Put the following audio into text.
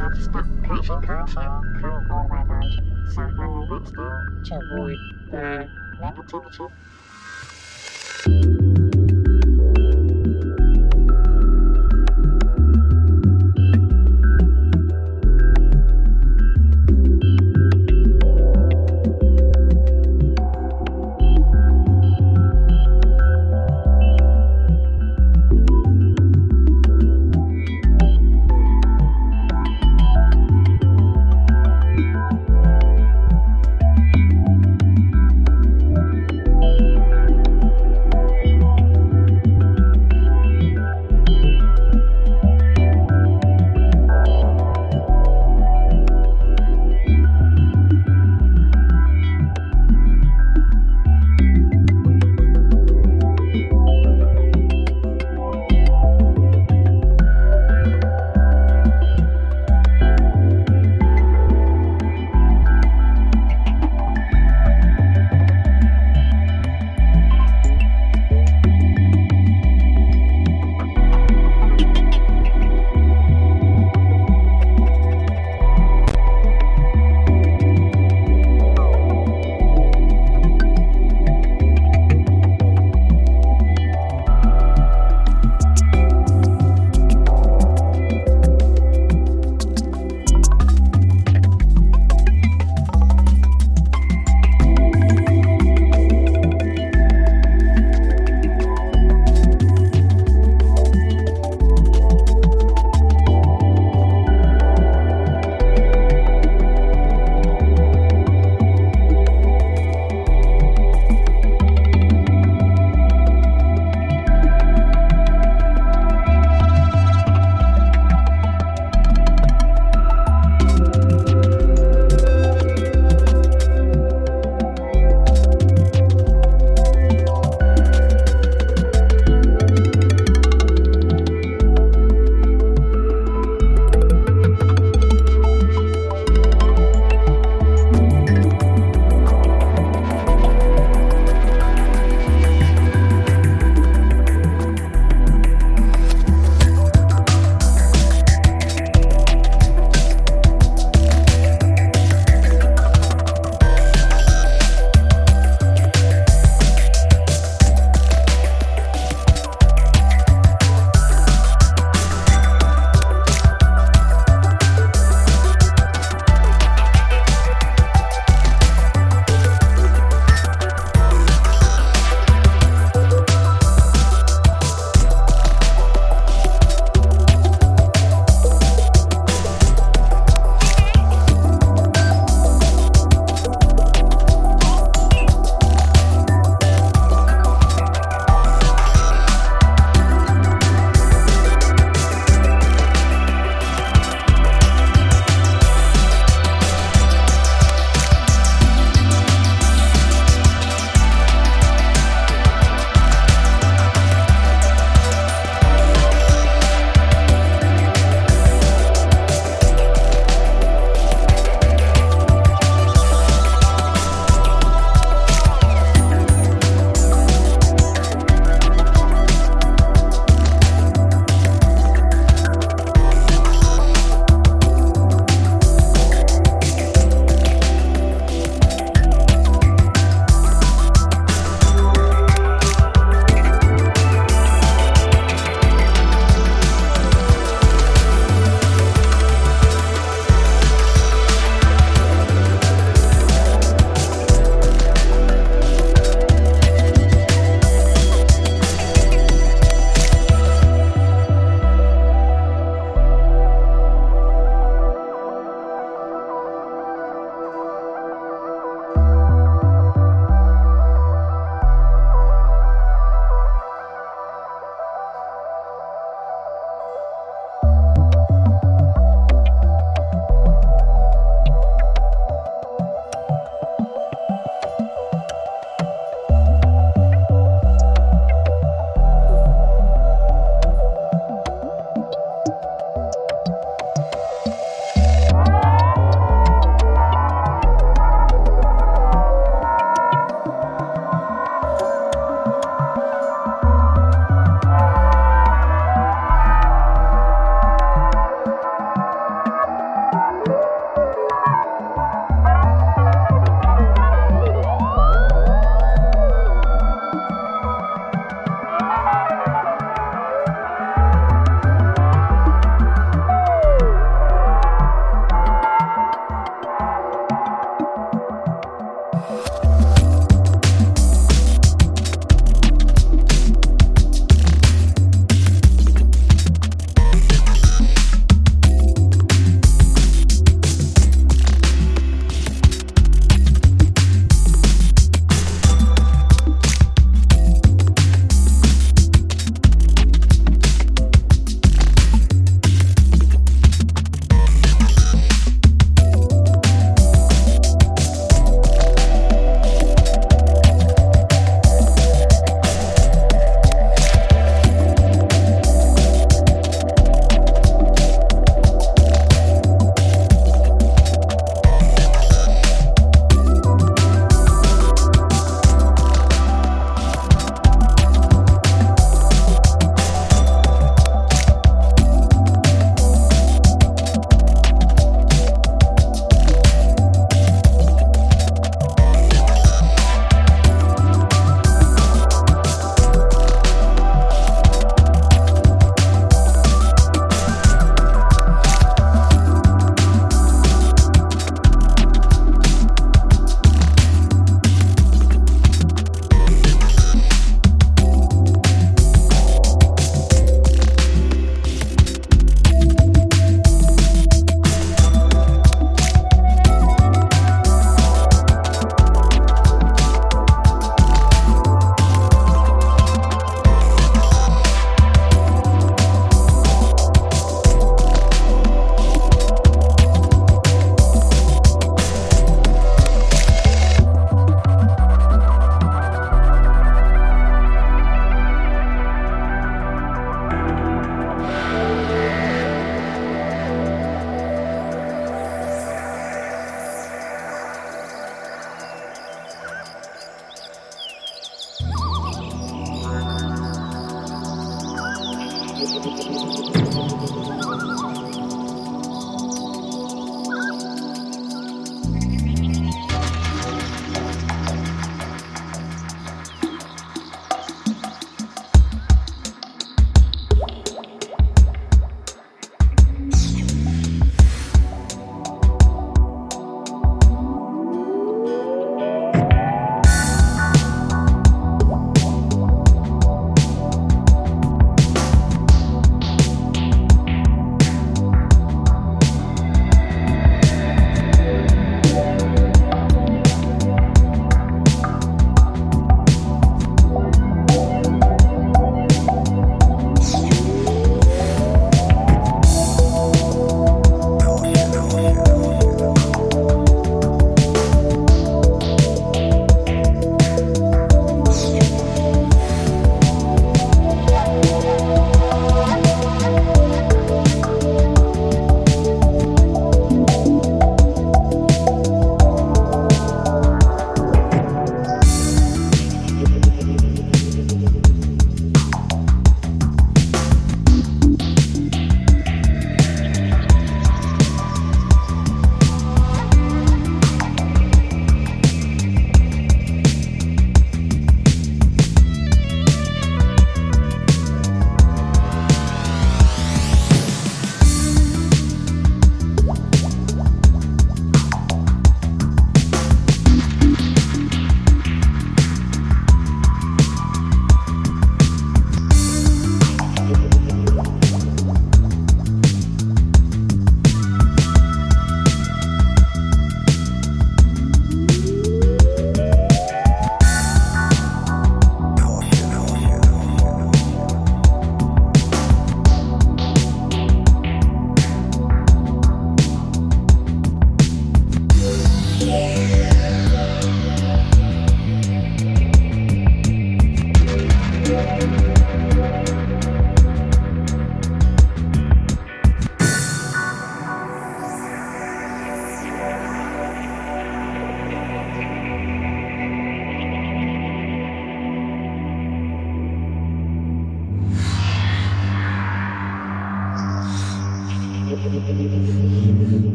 Have to stop preaching content current worldwide software movements to avoid uh, the negativity.